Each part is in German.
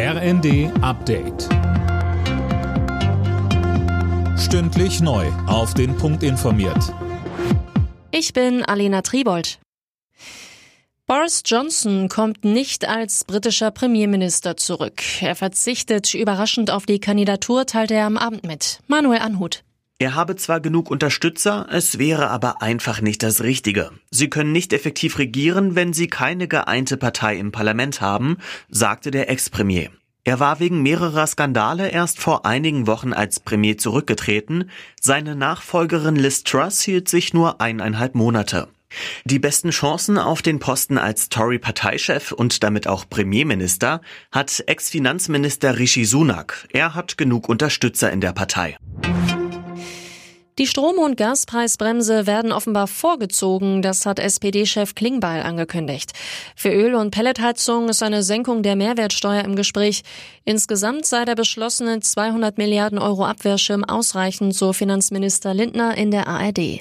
RND Update. Stündlich neu. Auf den Punkt informiert. Ich bin Alena Tribold. Boris Johnson kommt nicht als britischer Premierminister zurück. Er verzichtet überraschend auf die Kandidatur, teilte er am Abend mit. Manuel Anhut. Er habe zwar genug Unterstützer, es wäre aber einfach nicht das Richtige. Sie können nicht effektiv regieren, wenn sie keine geeinte Partei im Parlament haben, sagte der Ex-Premier. Er war wegen mehrerer Skandale erst vor einigen Wochen als Premier zurückgetreten. Seine Nachfolgerin Liz Truss hielt sich nur eineinhalb Monate. Die besten Chancen auf den Posten als Tory-Parteichef und damit auch Premierminister hat Ex-Finanzminister Rishi Sunak. Er hat genug Unterstützer in der Partei. Die Strom- und Gaspreisbremse werden offenbar vorgezogen, das hat SPD-Chef Klingbeil angekündigt. Für Öl- und Pelletheizung ist eine Senkung der Mehrwertsteuer im Gespräch. Insgesamt sei der beschlossene 200 Milliarden Euro Abwehrschirm ausreichend, so Finanzminister Lindner in der ARD.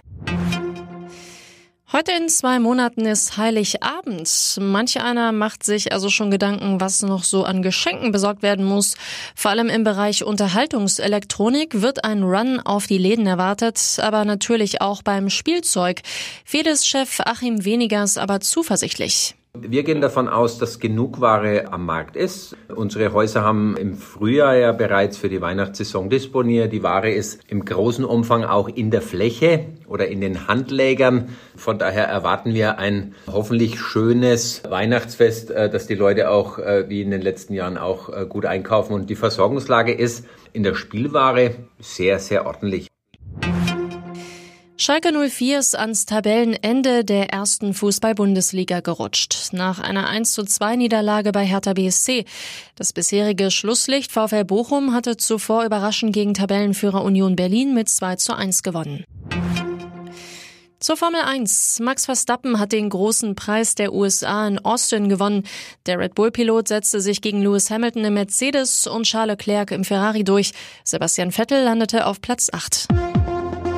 Heute in zwei Monaten ist Heiligabend. Manch einer macht sich also schon Gedanken, was noch so an Geschenken besorgt werden muss. Vor allem im Bereich Unterhaltungselektronik wird ein Run auf die Läden erwartet, aber natürlich auch beim Spielzeug. Fedes-Chef Achim Wenigers aber zuversichtlich. Wir gehen davon aus, dass genug Ware am Markt ist. Unsere Häuser haben im Frühjahr ja bereits für die Weihnachtssaison disponiert. Die Ware ist im großen Umfang auch in der Fläche oder in den Handlägern. Von daher erwarten wir ein hoffentlich schönes Weihnachtsfest, äh, dass die Leute auch äh, wie in den letzten Jahren auch äh, gut einkaufen. Und die Versorgungslage ist in der Spielware sehr, sehr ordentlich. Schalke 04 ist ans Tabellenende der ersten Fußball-Bundesliga gerutscht. Nach einer 1 zu 2 Niederlage bei Hertha BSC. Das bisherige Schlusslicht VfL Bochum hatte zuvor überraschend gegen Tabellenführer Union Berlin mit 2 zu 1 gewonnen. Zur Formel 1. Max Verstappen hat den großen Preis der USA in Austin gewonnen. Der Red Bull-Pilot setzte sich gegen Lewis Hamilton im Mercedes und Charles Leclerc im Ferrari durch. Sebastian Vettel landete auf Platz 8.